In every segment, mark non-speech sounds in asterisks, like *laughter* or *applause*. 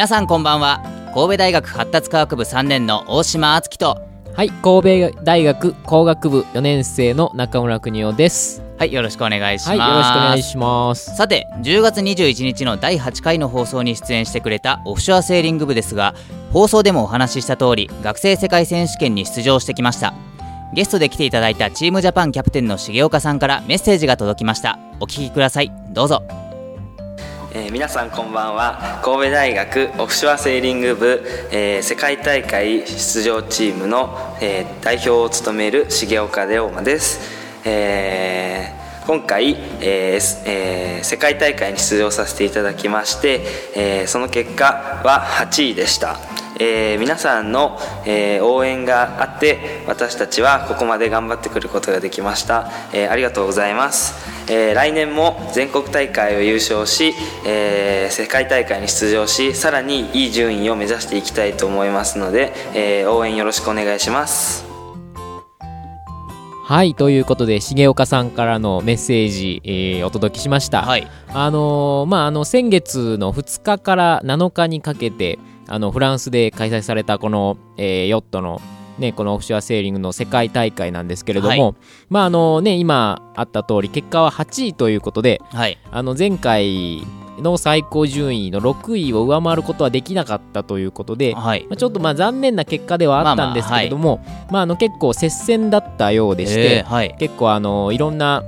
皆さんこんばんは。神戸大学発達科学部3年の大島敦樹と。はい神戸大学工学部4年生の中村邦夫です。はいよろしくお願いします、はいよろしくお願いします。さて10月21日の第8回の放送に出演してくれたオフショアセーリング部ですが放送でもお話しした通り学生世界選手権に出場してきました。ゲストで来ていただいたチームジャパンキャプテンの重岡さんからメッセージが届きました。お聞きください。どうぞえー皆さんこんばんは。神戸大学オフショアセーリング部、えー世界大会出場チームの、えー代表を務める重岡龍馬です、えー今回、えーえー世界大会に出場させていただきまして、えーその結果は8位でした、えー皆さんの、えー応援があって私たちはここまで頑張ってくることができました、えーありがとうございます、えー来年も全国大会を優勝し、えー世界大会に出場しさらにいい順位を目指していきたいと思いますので、えー応援よろしくお願いします。はいということで重岡さんからのメッセージ、えーお届けしました、はい。あのーまああの先月の2日から7日にかけてあのフランスで開催されたこの、えーヨットのね、このオフショアセーリングの世界大会なんですけれども、はい。まああのね今あった通り結果は8位ということではい。あの前回の最高順位の6位を上回ることはできなかったということで、はい。まあ、ちょっとまあ残念な結果ではあったんですけれども、まああの結構接戦だったようでして、えーはい。結構あのいろんな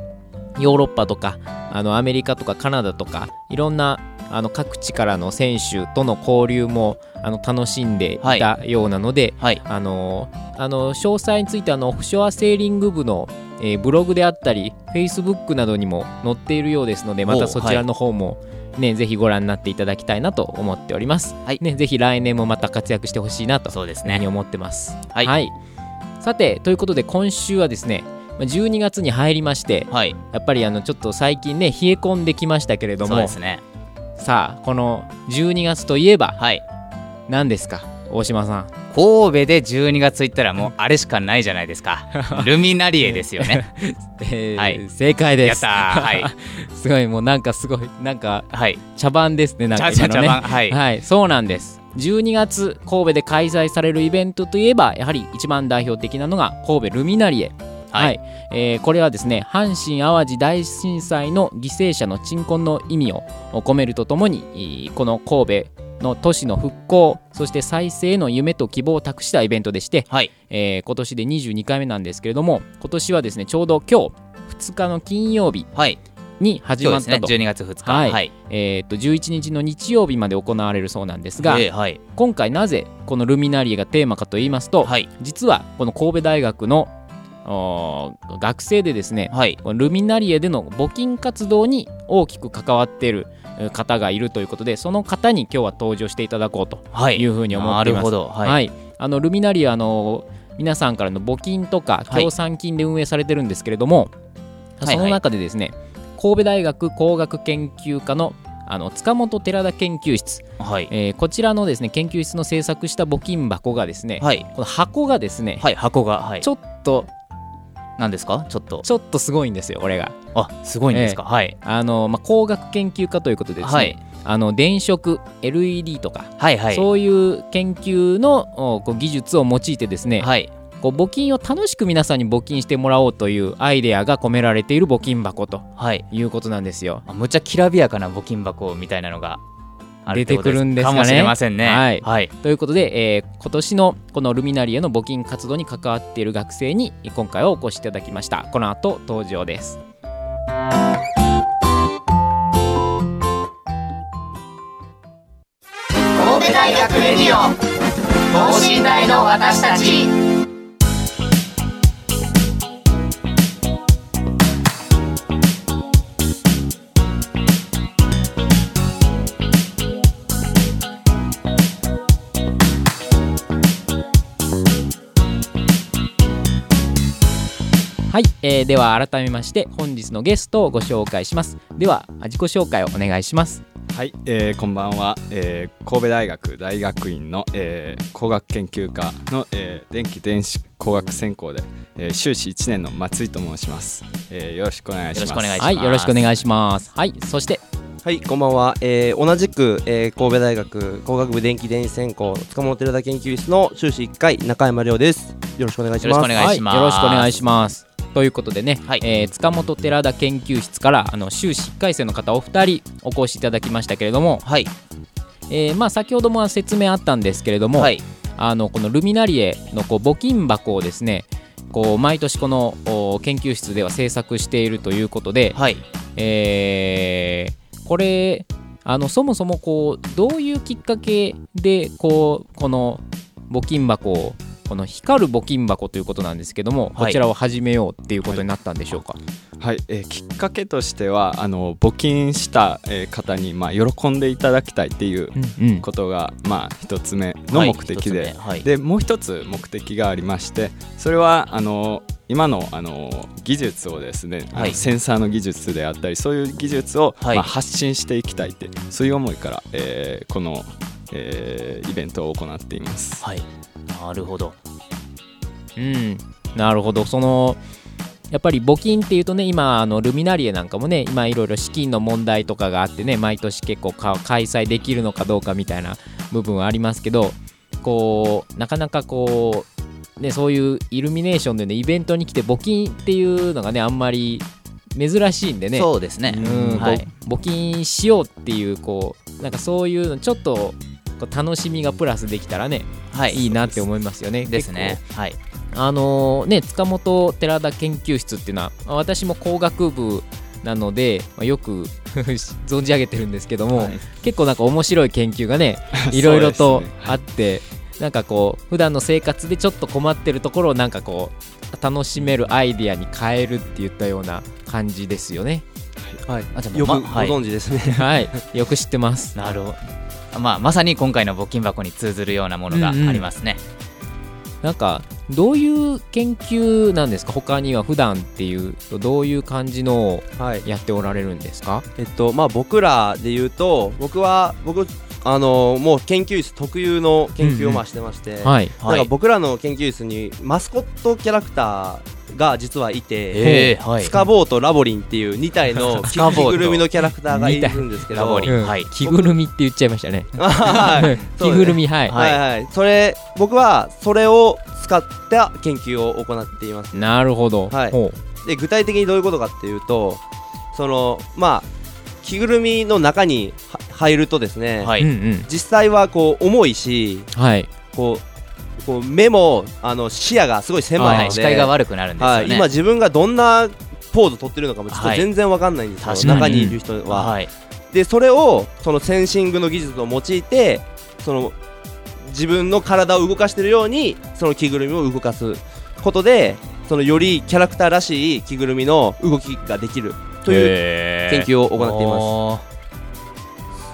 ヨーロッパとかあのアメリカとかカナダとかいろんなあの各地からの選手との交流もあの楽しんでいたようなので、はい。あのあの詳細についてあのオフショアセーリング部の、えーブログであったりフェイスブックなどにも載っているようですのでまたそちらの方も、ねぜひご覧になっていただきたいなと思っております。はい。ね、ぜひ来年もまた活躍してほしいなとそうですね。に思ってます。はい。さてということで今週はですねまあ12月に入りましてはい。やっぱりあのちょっと最近ね冷え込んできましたけれどもそうですねさあこの12月といえばはい。何ですか？大島さん。神戸で12月行ったらもうあれしかないじゃないですか。*laughs* ルミナリエですよね。*laughs* えーはい。正解です。やったー。はい。*laughs* すごいもうなんかすごいなんかはい。茶番ですねなんか茶今のね。茶番。はい。はい、そうなんです。12月神戸で開催されるイベントといえばやはり一番代表的なのが神戸ルミナリエ。はい。はい。えーこれはですね阪神・淡路大震災の犠牲者の鎮魂の意味を込めるとともにえーこの神戸の都市の復興そして再生の夢と希望を託したイベントでして、はい。えー今年で22回目なんですけれども今年はですねちょうど今日2日の金曜日はい。に始まったと,、12月2日。はい。はい。えー、と11日の日曜日まで行われるそうなんですが、えーはい。今回なぜこのルミナリエがテーマかと言いますと、はい。実はこの神戸大学の学生でですねはい。ルミナリエでの募金活動に大きく関わっているえー方がいるということでその方に今日は登場していただこうとはい。いうふうに思っています。なるほど。はい、はい。あのルミナリエはあの皆さんからの募金とかはい。協賛金で運営されてるんですけれども、い。その中でですね神戸大学工学研究科のあの塚本寺田研究室。はい。えーこちらのですね研究室の制作した募金箱がですね、はい。この箱がですね、はい箱がはい。ちょっと何ですか？ちょっと。ちょっとすごいんですよこれが。あすごいんですか？はい。あの、まあ、工学研究家ということでですね、はい。あの電飾 LED とか、はいはい。そういう研究のおこう技術を用いてですね、はい。こう募金を楽しく皆さんに募金してもらおうというアイデアが込められている募金箱とはい。いうことなんですよ。あむちゃきらびやかな募金箱みたいなのが出てくるんですかね。かもしれませんね。はい。はい。ということで、えー今年のこのルミナリエの募金活動に関わっている学生に今回はお越しいただきました。この後登場です。神戸大学レディオ等身大の私たちはい、えーでは改めまして本日のゲストをご紹介します。では自己紹介をお願いします。はい、えーこんばんは、えー神戸大学大学院の、えー工学研究科の、えー電気電子工学専攻で、えー修士1年の松井と申します、えーよろしくお願いします。よろしくお願いします。はいよろしくお願いします。はいそしてはい、こんばんは。えー同じく、えー神戸大学工学部電気電子専攻塚本寺田研究室の修士1回中山亮です。よろしくお願いします。よろしくお願いします。はい、よろしくお願いしますということでね、はい。えー塚本寺田研究室からあの修士1回生の方お二人お越しいただきましたけれども、はい。えーまあ、先ほども説明あったんですけれども、はい。あのこのルミナリエのこう募金箱をですねこう毎年このお研究室では制作しているということで、はい。えーこれあのそもそもこうどういうきっかけでこうこの募金箱をこの光る募金箱ということなんですけども、はい。こちらを始めようっていうことになったんでしょうか？はい、えーきっかけとしてはあの募金した、えー方に、まあ、喜んでいただきたいっていううんうん。ことが、まあ、一つ目の目的で、はいでもう一つ目的がありましてそれはあの今のあの技術をですね、はい。センサーの技術であったりそういう技術を、はい。まあ、発信していきたいってそういう思いから、えーこの、えーイベントを行っています。はいなるほど。うん、なるほど。そのやっぱり募金っていうとね今あのルミナリエなんかもね今いろいろ資金の問題とかがあってね毎年結構か開催できるのかどうかみたいな部分はありますけどこうなかなかこうねそういうイルミネーションでねイベントに来て募金っていうのがねあんまり珍しいんでね。そうですね。うんはい。募金しようっていうこうなんかそういうのちょっとこう楽しみがプラスできたらね、はいいいなって思いますよね。ですねはい。あのね塚本寺田研究室っていうのはまあ私も工学部なので、まあ、よく *laughs* 存じ上げてるんですけども、はい結構なんか面白い研究がね *laughs* いろいろとあって、なんかこう普段の生活でちょっと困ってるところをなんかこう楽しめるアイディアに変えるって言ったような感じですよね。はいあじゃあよくご存知ですね。はい、よく知ってます。なるほどまあまさに今回の募金箱に通ずるようなものがありますね、なんかどういう研究なんですか？他には普段っていうとどういう感じのをはい。やっておられるんですか？えっとまあ僕らで言うと僕は僕あのもう研究室特有の研究をまあしてまして、はい。なんか僕らの研究室にマスコットキャラクターが実はいて、えーはい。スカボーとラボリンっていう2体の *laughs* 着ぐるみのキャラクターがいるんですけど。はい。着ぐるみって言っちゃいましたね。*laughs* はい。着ぐるみはい、はいはい、それ僕はそれを使った研究を行っています。なるほど、はい。ほで具体的にどういうことかっていうとそのまあ着ぐるみの中には入るとですね、はい、実際はこう重いしはい。こうこう目もあの視野がすごい狭いはい、ので、視界が悪くなるんですよね、はい、今自分がどんなポーズ取ってるのかもちょっとはい。全然わかんないんですよ、確かに。中にいる人は、はい。でそれをそのセンシングの技術を用いてその自分の体を動かしてるようにその着ぐるみを動かすことでそのよりキャラクターらしい着ぐるみの動きができるという研究を行っています。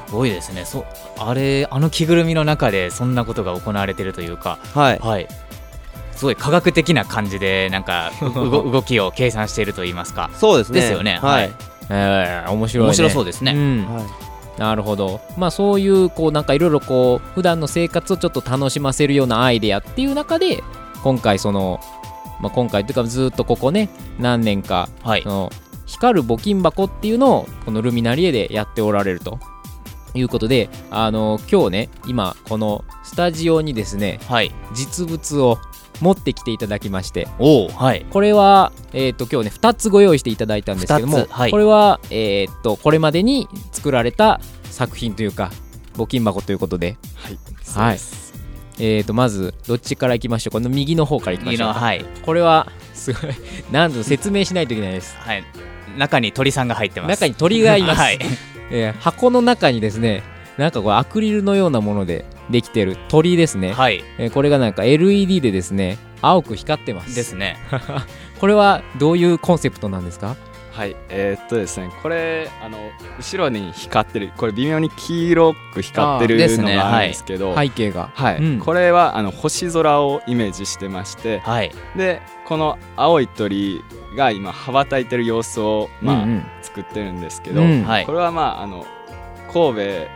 すごいですね。そあれあの着ぐるみの中でそんなことが行われてるというか。はい。はい。すごい科学的な感じでなんかう *laughs* 動動きを計算していると言いますか。そうですね。ですよね。はい、はい。えー、面白い、ね、面白そうですね、ん。はい。なるほど。まあそういうこうなんかいろいろこう普段の生活をちょっと楽しませるようなアイデアっていう中で今回その、まあ、今回というかずっとここね何年かはい。その光る募金箱っていうのをこのルミナリエでやっておられると。いうことであの今日ね今このスタジオにですねはい。実物を持ってきていただきましておおはい。これは、えー、と今日ね2つご用意していただいたんですけども、はい。これは、えー、とこれまでに作られた作品というか募金箱ということで、はい、はい。えー、とまずどっちからいきましょう？この右の方からいきましょう。はい。これはすごい *laughs* 何度説明しないといけないです。はい中に鳥さんが入ってます。中に鳥がいます、はい。えー箱の中にですねなんかこうアクリルのようなものでできてる鳥ですね、はい。えーこれがなんか LED でですね青く光ってます。ですね。*laughs* これはどういうコンセプトなんですか？はい。えーっとですねこれあの後ろに光ってるこれ微妙に黄色く光ってるのがあるんですけど背景が。はい、うん。これはあの星空をイメージしてましてはい。でこの青い鳥が今羽ばたいてる様子を、まあうんうん。作ってるんですけど、うん。はい。これはまああの神戸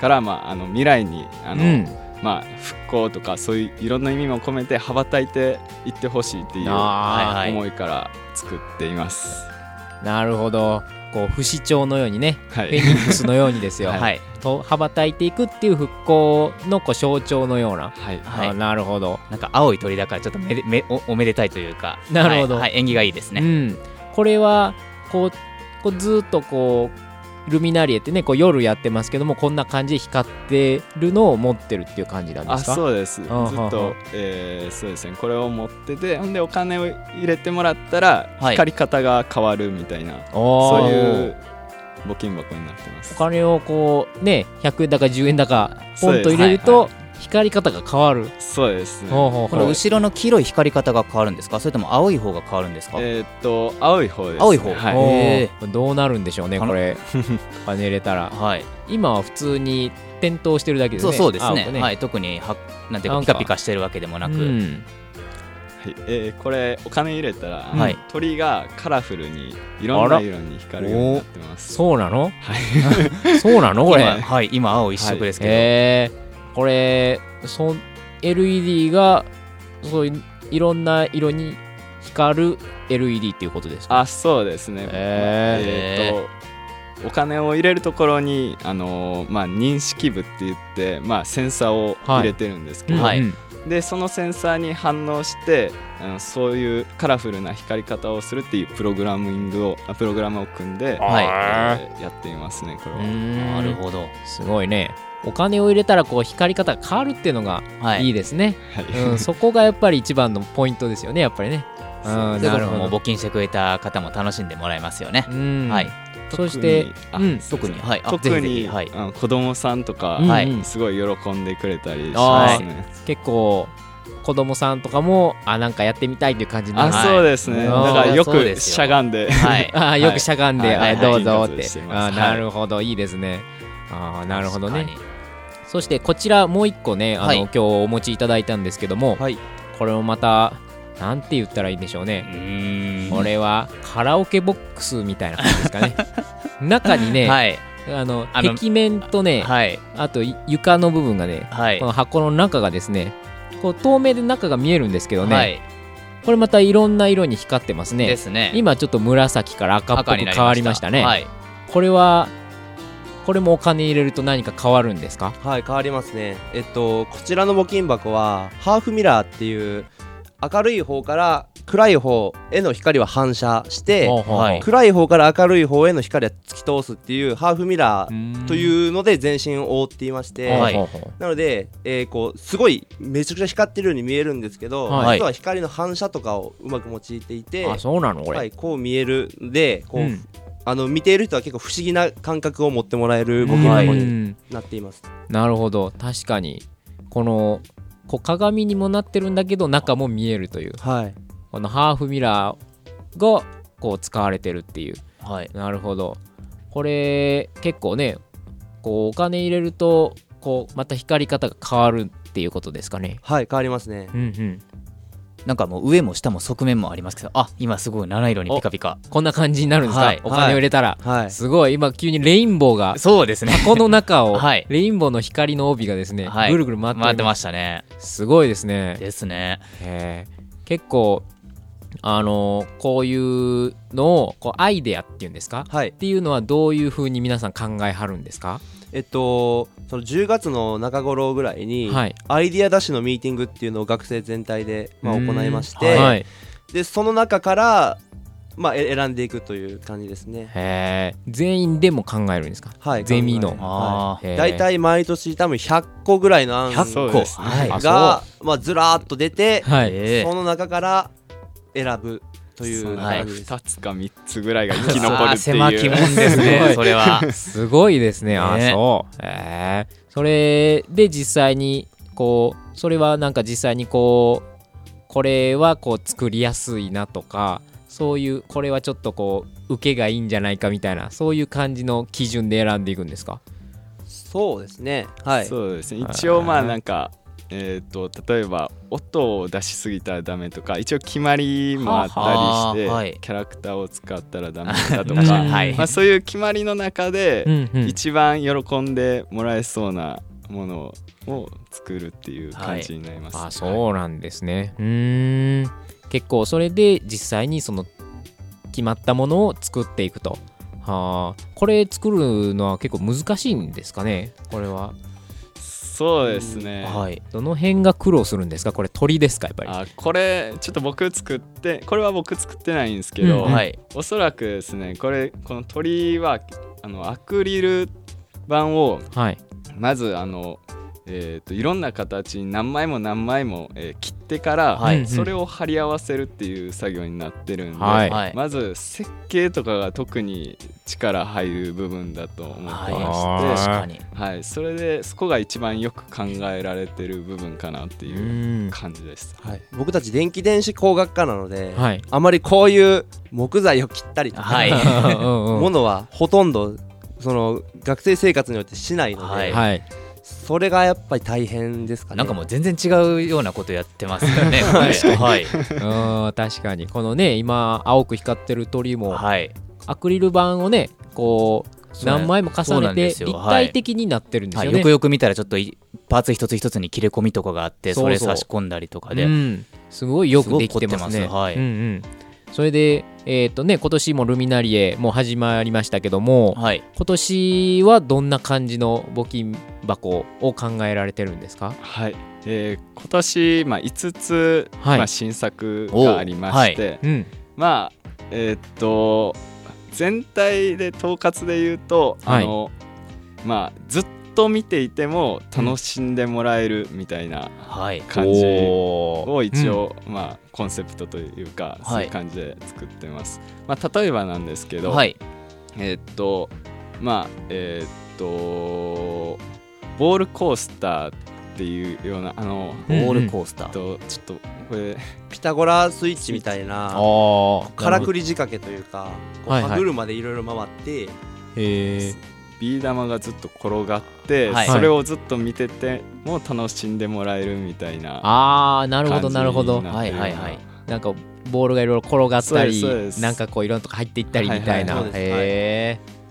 から、まあ、あの未来にあの、うん。まあ、復興とかそういういろんな意味も込めて羽ばたいていってほしいっていうあはい思いから作っています。ーなるほどこう不死鳥のようにねはい、フェニックスのようにですよ、*laughs* はい。と羽ばたいていくっていう復興のこう象徴のような、はい。はい。あなるほど、なんか青い鳥だからちょっとめでめおおめでたいというか。なるほど。はい。はい。縁起がいいですね、うん、これはこうこうずっとこうルミナリエってねこう夜やってますけどもこんな感じで光ってるのを持ってるっていう感じなんであすか？そうです。ずっあははと、えーそうですね。これを持っててほんでお金を入れてもらったらはい。光り方が変わるみたいな、おー。そういう募金箱になってます。お金をこうね100円だか10円だかポンと入れると光り方が変わる、そうですね。この後ろの黄色い光り方が変わるんですか？それとも青い方が変わるんですか、えーっと青い方です、ね、青い方。はい。おーへどうなるんでしょうねこれ。*laughs* お金入れたら。はい。今は普通に点灯してるだけですねそうそうですね。青くはい。特にはなんていうかか。ピカピカしてるわけでもなく、うん。はい。えーこれお金入れたら、はい。鳥がカラフルにいろんな色に光るようになってます。そうなの？はい。*laughs* そうなのこれ？今はい。今青一色ですけど、へえこれそ LED がそういういろんな色に光る LED っていうことですか？あそうですね、へえーっとお金を入れるところに、あのーまあ、認識部って言って、まあ、センサーを入れてるんですけど、はい。うんでそのセンサーに反応してあのそういうカラフルな光り方をするっていうプログラミングをあプログラムを組んで、はい。えーやっていますねこれは。うん。なるほど。すごいねお金を入れたらこう光り方が変わるっていうのがはい。いいですね、はい。うん、そこがやっぱり一番のポイントですよねやっぱりね。う。んなるほど。も募金してくれた方も楽しんでもらえますよね、うん。はい。そして特にはい。あ特ぜひぜにひ。はい。あの子供さんとか、うんはい。うんすごい喜んでくれたりしますね。結構子供さんとかもあなんかやってみたいっていう感じになる。あ、はい。そうですね。だから *laughs* よくしゃがんで、はい。あーよくしゃがんで、はい。あはい。どうぞって。あなるほど。いいですね。あーなるほどね。確かにそしてこちらもう一個ねあの、はい。今日お持ちいただいたんですけども、はい。これもまたなんて言ったらいいんでしょうね。これはカラオケボックスみたいな感じですかね。*laughs* 中にね、はい。あの壁面とね、はい。あとい床の部分がねはい。この箱の中がですねこう透明で中が見えるんですけどね、はい。これまたいろんな色に光ってますね。ですね。今ちょっと紫から赤っぽ赤く変わりましたね。はい。これはこれもお金入れると何か変わるんですか？はい変わりますね。えっとこちらの募金箱はハーフミラーっていう明るい方から暗い方への光は反射してはい。暗い方から明るい方への光は突き通すっていうハーフミラーーというので全身を覆っていまして、はい。なので、えーこうすごいめちゃくちゃ光ってるように見えるんですけど、はい。実は光の反射とかをうまく用いていてうあそうなのこれ、はい、こう見えるんでこう、うんあの見ている人は結構不思議な感覚を持ってもらえる募金箱うにんなっています。なるほど。確かに。このこう鏡にもなってるんだけど中も見えるという。はい、このハーフミラーがこう使われてるっていう。はい。なるほど。これ結構ねこうお金入れるとこうまた光り方が変わるっていうことですかね。はい、変わりますね。うんうんなんかもう上も下も側面もありますけどあ今すごい七色にピカピカ。こんな感じになるんですか、はいお金を入れたら、はい、すごい今急にレインボーがそうですね。箱の中を、はい。レインボーの光の帯がですね、はい。ぐるぐる回って回ってまししたね。たすごいですね。ですね。結構あのーこういうのをこうアイデアっていうんですか？はい。っ、ていうのはどういうふうに皆さん考えはるんですか？えっとその10月の中頃ぐらいに、はい。アイディアダッシュのミーティングっていうのを学生全体で、まあ、うん。行いまして、はい。でその中から、まあ、え選んでいくという感じですね。全員でも考えるんですか？はい、ゼミの。考えあへー。大体毎年多分100個ぐらいの案100個そうですね。はいまあ、ずらーっと出て、はい、えその中から選ぶというはい。感じです。2つか3つぐらいが生きー残るって狭きいう。もんですすごいね *laughs* それは。すごいですね。あ、ね。そう。へえそれで実際に、こう、それはなんか実際にこう、これはこう作りやすいなとか、そういう、これはちょっとこう、受けがいいんじゃないかみたいなそういう感じの基準で選んでいくんですか？そうですね。はい。そうですね。一応まあなんかえー、と例えば音を出しすぎたらダメとか一応決まりもあったりして、はい。キャラクターを使ったらダメだと確か、*laughs* はい。まあ、そういう決まりの中で、一番喜んでもらえそうなものを作るっていう感じになります。あそうなんですね。うーん。結構それで実際にその決まったものを作っていくと。はあ。これ作るのは結構難しいんですかね？これはそうですね、はい。どの辺が苦労するんですか？これ鳥ですか？やっぱり。あこれちょっと僕作ってこれは僕作ってないんですけど、うんはい。おそらくですねこれこの鳥はあのアクリル板をはい。まずあの、えー、といろんな形に何枚も何枚も、えー切ってから、はい。それを貼り合わせるっていう作業になってるんで、はい。はい。まず設計とかが特に力入る部分だと思ってまして、はい。はい、それでそこが一番よく考えられてる部分かなってういうん。感じです。はい、僕たち電気電子工学科なので、はい。あまりこういう木材を切ったりとか、はい。*laughs* ものはほとんどその学生生活によってしないので、はい。はいそれがやっぱり大変ですかね。なんかもう全然違うようなことやってますよね。*laughs* はい。うん確かに。このね今青く光ってる鳥もはい。アクリル板をねこう何枚も重ねて立体的になってるんですはい、よね。よくよく見たらちょっといパーツ一つ一つに切れ込みとかがあってそれ差し込んだりとかで、うん、すごいよくできてますね。はい。うんうん、それで、えっ、とね、今年もルミナリエもう始まりましたけども、はい。今年はどんな感じの募金箱を考えられてるんですか？はい、えー今年、まあ、5つ、はい。まあ、新作がありまして、うん。まあえーっと全体で統括で言うと、はい。あのまあずっと見ていても楽しんでもらえるみたいなはい。感じを一応、まあコンセプトというか、はい。そういう感じで作ってます。まあ例えばなんですけど、はい。えーっとまあえーっとボールコースターっていうようなあの、ボールコースター、とちょっとこれピタゴラスイッチみたいなあからくり仕掛けというか歯車でいろいろ回って、へえ。ビー玉がずっと転がって、はい。それをずっと見てても楽しんでもらえるみたいなああ、なるほど、なるほど。はいはいはい。なんかボールがいろいろ転がったり、なんかこういろんなとこ入っていったりみたいな。はいはいはい。へえ。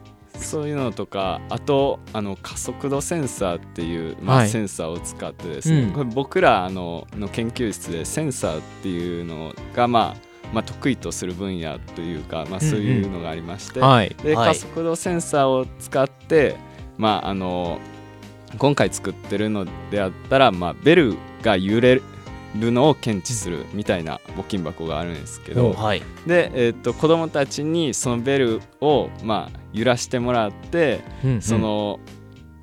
そういうのとかあとあの加速度センサーっていう、まあはい。センサーを使ってですね、うん。これ僕らあのの研究室でセンサーっていうのが、まあ、まあ得意とする分野というか、まあ、そういうのがありまして、はい。で、はい。加速度センサーを使って、まあ、あの今回作ってるのであったら、まあ、ベルが揺れるのを検知するみたいな募金箱があるんですけど、はい。で、えー、と子供たちにそのベルを、まあ、揺らしてもらって、うんうん。その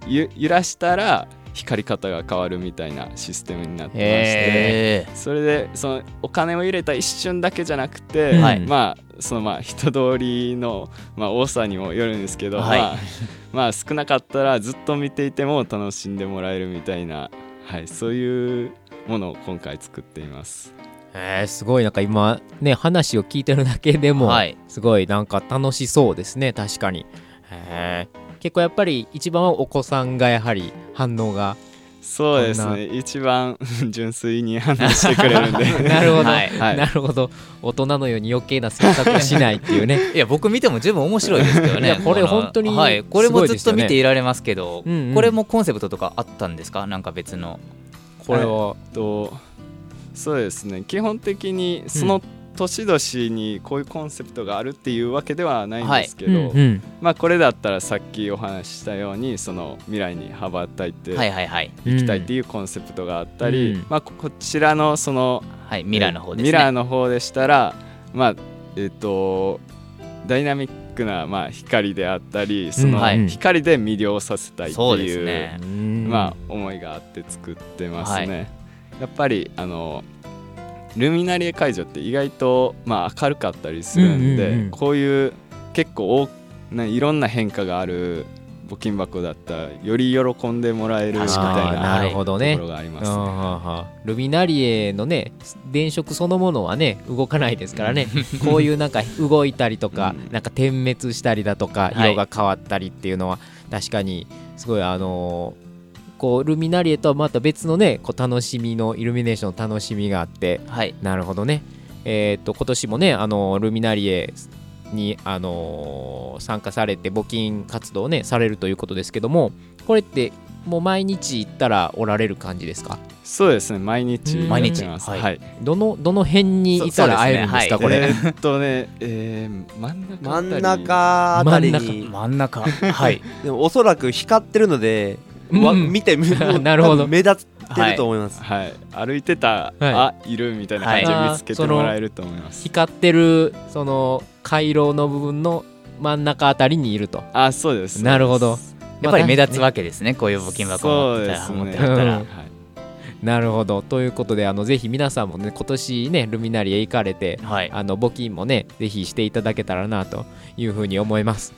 ゆ揺らしたら光り方が変わるみたいなシステムになってまして。えそれでそのお金を入れた一瞬だけじゃなくて、うんはい。まあそのまあ人通りの、まあ、多さにもよるんですけど、はい。まあ、まあ少なかったらずっと見ていても楽しんでもらえるみたいな、はい、そういうものを今回作っています。えー、すごい。なんか今ね話を聞いてるだけでも、はい。すごいなんか楽しそうですね。確かに。へー結構やっぱり一番はお子さんがやはり反応がそうですね。一番純粋に反応してくれるんで。*laughs* なるほど、はい。はい。なるほど。大人のように余計な選択をしないっていうね。ー *laughs* いや僕見ても十分面白いですけどね。これ本当にはい、これもずっと見ていられますけどうんうん。これもコンセプトとかあったんですか？なんか別のこれは、とそうですね。基本的にその年々にこういうコンセプトがあるっていうわけではないんですけど、うんうん。まあこれだったらさっきお話ししたようにその未来に羽ばたいてはいはいはい。いきたいっていうコンセプトがあったり、うん。まあここちらのそのはいミラーの方でミラーの方でしたらまあえっ、とダイナミックなまあ光であったりその光で魅了させたいっていう、まあ思いがあって作ってますね。やっぱりあのルミナリエ会場って意外と、まあ、明るかったりするんで、こういう結構いろんな変化がある募金箱だったらより喜んでもらえるみたいななるほどねところがありますね。うんうんうん。ルミナリエのね電飾そのものはね動かないですからね。*laughs* こういうなんか動いたりとか、なんか点滅したりだとかはい。色が変わったりっていうのは確かにすごいあのーこうルミナリエとはまた別のねこう楽しみのイルミネーションの楽しみがあって。はい。なるほどね。えーっと今年もねあのルミナリエに、あのー参加されて募金活動をねされるということですけどもこれってもう毎日行ったらおられる感じですか？そうですね。毎日。毎日。はい。どのどの辺にいたら会えるんですかそこれ、えーっとね、えー、真ん中あたり。真ん中あたり。真に真ん中。はい。*laughs* でもおそらく光ってるので、わうん。見てみ *laughs* なるほど。目立ってると思います、はい。歩いてた、はい。あいるみたいな感じはい。で見つけてもらえると思います。光ってるその回廊の部分の真ん中あたりにいると。あそうです。なるほど。やっぱり目立つわわけですねこういう募金箱そう持ってたらったらうん。なるほど。ということであのぜひ皆さんもね今年ねルミナリエ行かれてはい。あの募金もねぜひしていただけたらなというふうに思います。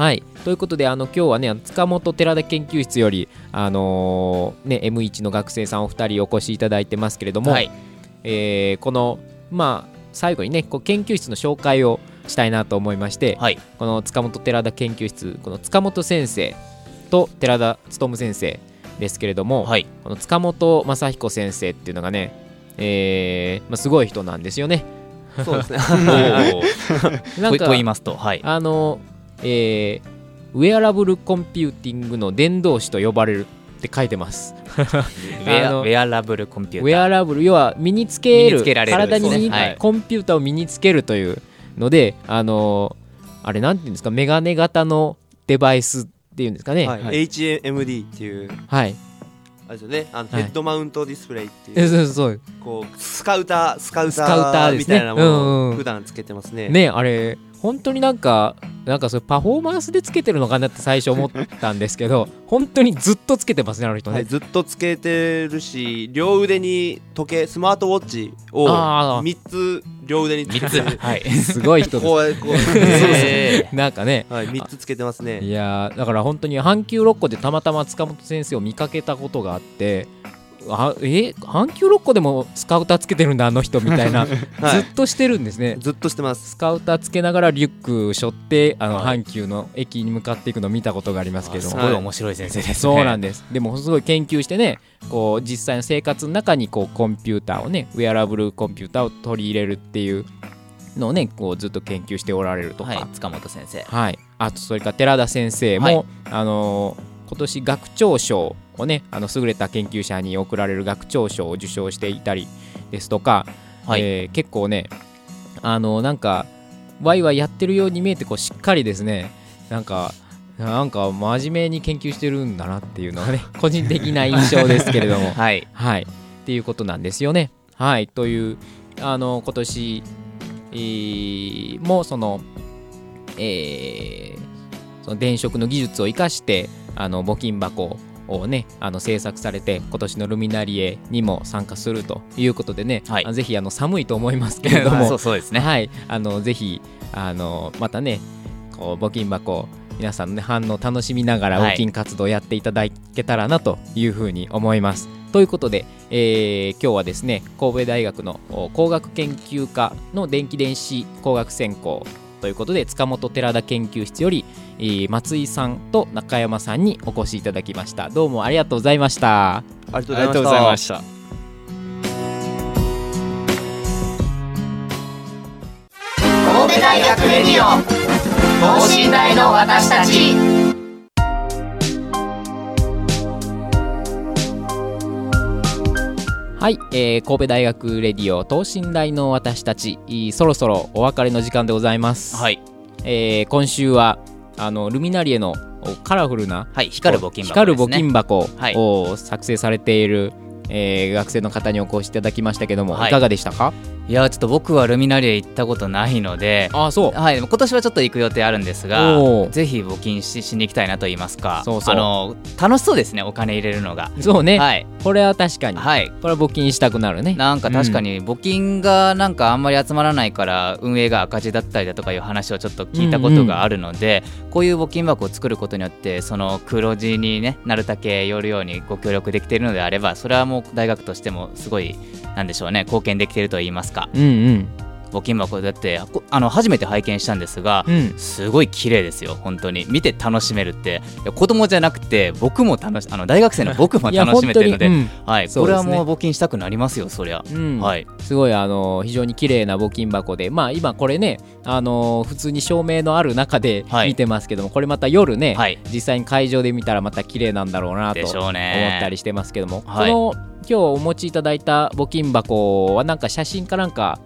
はい。ということであの今日はね塚本寺田研究室より、あのーね、M1 の学生さんお二人お越しいただいてますけれども、はい。えーこのまあ最後にねこう研究室の紹介をしたいなと思いまして、はい。この塚本寺田研究室この塚本先生と寺田勉先生ですけれども、はい。この塚本正彦先生っていうのがね、えーまあ、すごい人なんですよね。そうですね。*laughs* なんかとと言いますと。はい。あの、えーウェアラブルコンピューティングの伝道師と呼ばれるって書いてます。*laughs* ウェアあのウェアラブルコンピュウェーターアラブル要は身につける身につけられる。体に身に、はい。コンピューターを身につけるというのであのあれなんていうんですか？メガネ型のデバイスっていうんですかね？はい。はい。HMD っていう。はい、あれですよね。あのはい。ヘッドマウントディスプレイってえいう、そうそう。こうスカウタースカウタスカウターみたいなものを普段つけてますね。ねあれ本当になんかなんかそれパフォーマンスでつけてるのかなって最初思ったんですけど本当にずっとつけてますねあの人ね、はい、ずっとつけてるし両腕に時計スマートウォッチをあー。3つ両腕につけ3てつ。*laughs* はい。すごい人です。こ *laughs* うこうえーなんかね。はい、3つつけてますね。いやーだから本当に阪急六甲でたまたま塚本先生を見かけたことがあってあえ阪急六甲でもスカウターつけてるんだあの人みたいな、*laughs* はい。ずっとしてるんですね。ずっとしてます。スカウターつけながらリュック背負ってあの、はい。阪急の駅に向かっていくのを見たことがありますけど。すもごい。面白い先生ですね。そうなんです。でもすごい研究してねこう実際の生活の中にこうコンピューターをねウェアラブルコンピューターを取り入れるっていうのをねこうずっと研究しておられるとか、はい塚本先生。はい、あとそれから寺田先生も、はい。あのー今年学長賞をねあの優れた研究者に贈られる学長賞を受賞していたりですとか、はい。えー結構ねあのなんかワイワイやってるように見えてこうしっかりですねなんかなんか真面目に研究してるんだなっていうのがね *laughs* 個人的な印象ですけれども。*laughs* はい。はい、っていうことなんですよね。はい、というあの今年、えーもその、えーその電飾の技術を生かしてあの募金箱をねあの制作されて今年のルミナリエにも参加するということでね、はい。あぜひあの寒いと思いますけれども *laughs* そうそうですね。はい、あのぜひあのまたねこう募金箱皆さんの、ね、反応を楽しみながらはい。募金活動をやっていただけたらなというふうに思います。ということで、えー今日はですね神戸大学のお工学研究科の電気電子工学専攻ということで塚本寺田研究室より、えー松井さんと中山さんにお越しいただきました。どうもありがとうございました。ありがとうございました。神戸大学レディオ等身大の私たちはい、えー神戸大学レディオ等身大の私たちいいそろそろお別れの時間でございます、はい。えー今週はあのルミナリエのおカラフルなはい光る募金箱光る募金箱はい。を作成されている、えー学生の方にお越しいただきましたけども、はい。い、かがでしたか？いやちょっと僕はルミナリエ行ったことないのでああそう。はい、今年はちょっと行く予定あるんですがぜひ募金ししに行きたいなと言いますか。そうそう。あの楽しそうですねお金入れるのが。そうね、はい。これは確かに、はい。これは募金したくなるね。なんか確かに募金がなんかあんまり集まらないから運営が赤字だったりだとかいう話をちょっと聞いたことがあるので、こういう募金箱を作ることによってその黒字にねなるだけ寄るようにご協力できているのであればそれはもう大学としてもすごいなんでしょうね貢献できていると言いますかうんうん。募金箱だってこあの初めて拝見したんですが、うん。すごい綺麗ですよ本当に。見て楽しめるって。子供じゃなくて僕も楽しあの大学生の *laughs* 僕も楽しめてるので、本当にはい、ね。これはもう募金したくなりますよそりゃ、うん。うんはい。すごいあの非常に綺麗な募金箱でまあ今これねあの普通に照明のある中ではい。見てますけども、これまた夜ね、はい。実際に会場で見たらまた綺麗なんだろうなと思ね。ったりしてますけども、はい。この今日お持ちいただいた募金箱はなんか写真かなんか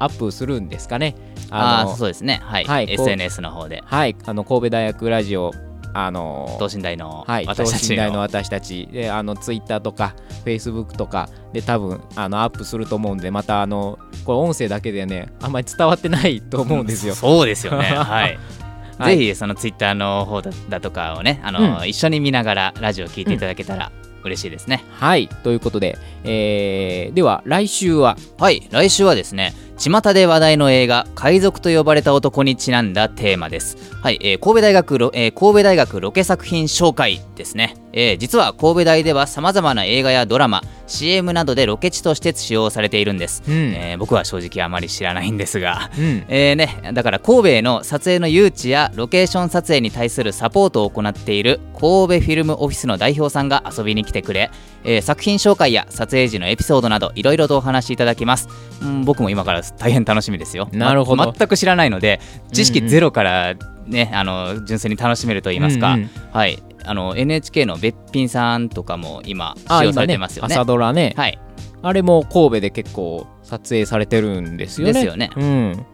アップするんですかね。あのあそうですね。はい、はい SNS の方で。はいあの神戸大学ラジオあの等身大のはい、私たち等身大のの私たち。であのツイッターとかフェイスブックとかで多分あのアップすると思うんでまたあのこれ音声だけでねあんまり伝わってないと思うんですよ。そうですよね。*laughs* はい。はい。ぜひそのツイッターの方だだとかをねあの、うん。一緒に見ながらラジオ聞いていただけたら嬉しいですね、はい。ということで、えーでは来週は？はい。来週はですね巷で話題の映画「海賊と呼ばれた男」にちなんだテーマです。はい、えー神戸大学ロ、えー神戸大学ロケ作品紹介ですね、えー実は神戸大ではさまざまな映画やドラマ CM などでロケ地として使用されているんです、うん。えー僕は正直あまり知らないんですが。うん。えーね、だから神戸への撮影の誘致やロケーション撮影に対するサポートを行っている神戸フィルムオフィスの代表さんが遊びに来てくれ、えー作品紹介や撮影時のエピソードなどいろいろとお話しいただきます、うん、僕も今から大変楽しみですよ。*laughs* なるほど。ま全く知らないので知識ゼロからね、あの純粋に楽しめると言いますか、うんうん。はい。あの NHK のべっぴんさんとかも今あ使用されて今ますよね。朝ドラね、はい。あれも神戸で結構撮影されてるんですよね。ですよね。うん、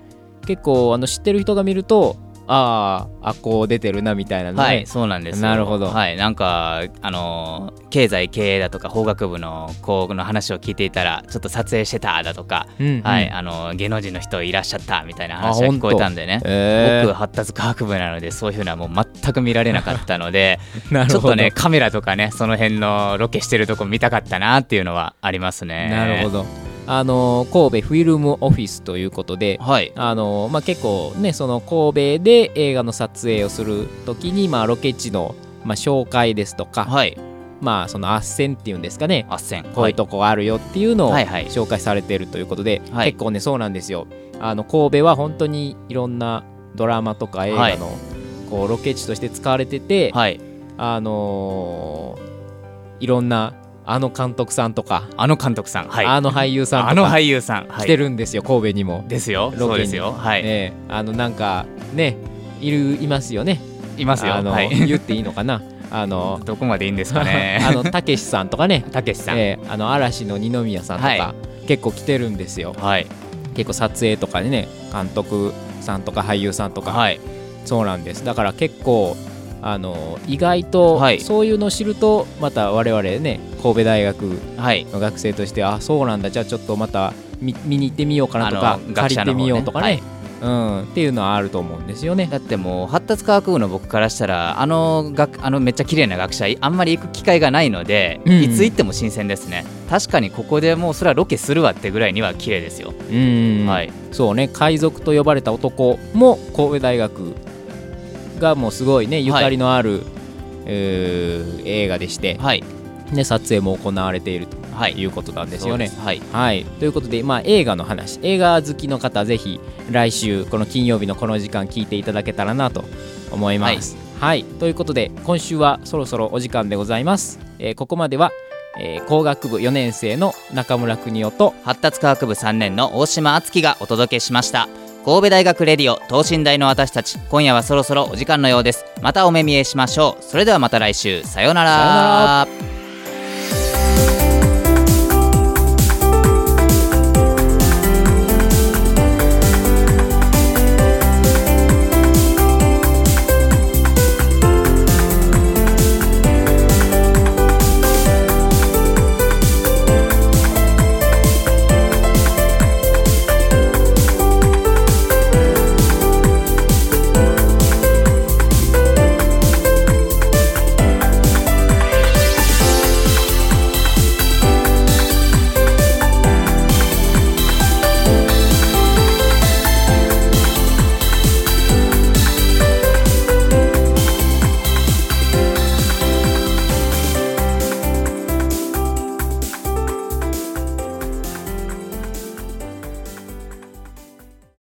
結構あの知ってる人が見るとあああこう出てるなみたいなはい、そうなんですよ。なるほど。はい、なんか、あのー経済経営だとか法学部の子の話を聞いていたら、ちょっと撮影してただとか、うんうん。はい、あのー芸能人の人いらっしゃったみたいなあ話が聞こえたんでね。えー。僕発達科学部なのでそういうふうなもう全く見られなかったので *laughs* なるほど。ちょっとねカメラとかねその辺のロケしてるとこ見たかったなっていうのはありますね。なるほど。あの神戸フィルムオフィスということで、はい。あのまあ、結構ねその神戸で映画の撮影をするときに、まあ、ロケ地の、まあ、紹介ですとか、はい。まあその斡旋っていうんですかね。あっせんこういうとこがあるよっていうのを紹介されているということで、はい。結構ねそうなんですよ。あの神戸は本当にいろんなドラマとか映画の、こうロケ地として使われてて、はい。あのーいろんなあの監督さんとか、あの監督さん。はい。あの俳優さんあの俳優さん、はい、来てるんですよ、神戸にも。ですよ。そうですよ。はい、ねあのなんかねいるいますよね。いますよ。あの、はい。*laughs* 言っていいのかな。あのどこまでいいんですかね。*laughs* あのたけしさんとかね、*laughs* たけしさん、えーあの嵐の二宮さんとか、は結構来てるんですよ。はい。結構撮影とかでね監督さんとか俳優さんとか、はい。そうなんです。だから結構あの意外と、はい。そういうのを知るとまた我々ね神戸大学はい。の学生としてあそうなんだ。じゃあちょっとまた見見に行ってみようかなとかあの借りてみようとかね。はい。うん、っていうのはあると思うんですよね。だってもう発達科学部の僕からしたらあの学あのめっちゃ綺麗な学者あんまり行く機会がないので、うん。いつ行っても新鮮ですね。確かにここでもうそれはロケするわってぐらいには綺麗ですよ、うん、はい。そうね。海賊と呼ばれた男も神戸大学がもうすごいねゆかりのある、えー映画でして、はい。ね、撮影も行われているとはい。いうことなんですよね。はい。はい、ということで、まあ、映画の話映画好きの方ぜひ来週この金曜日のこの時間聞いていただけたらなと思います。はい、ということで今週はそろそろお時間でございます。えーここまでは、えー工学部4年生の中村邦夫と発達科学部3年の大島敦樹がお届けしました神戸大学レディオ等身大の私たち今夜はそろそろお時間のようです。またお目見えしましょう。それではまた来週。さようなら。さよなら。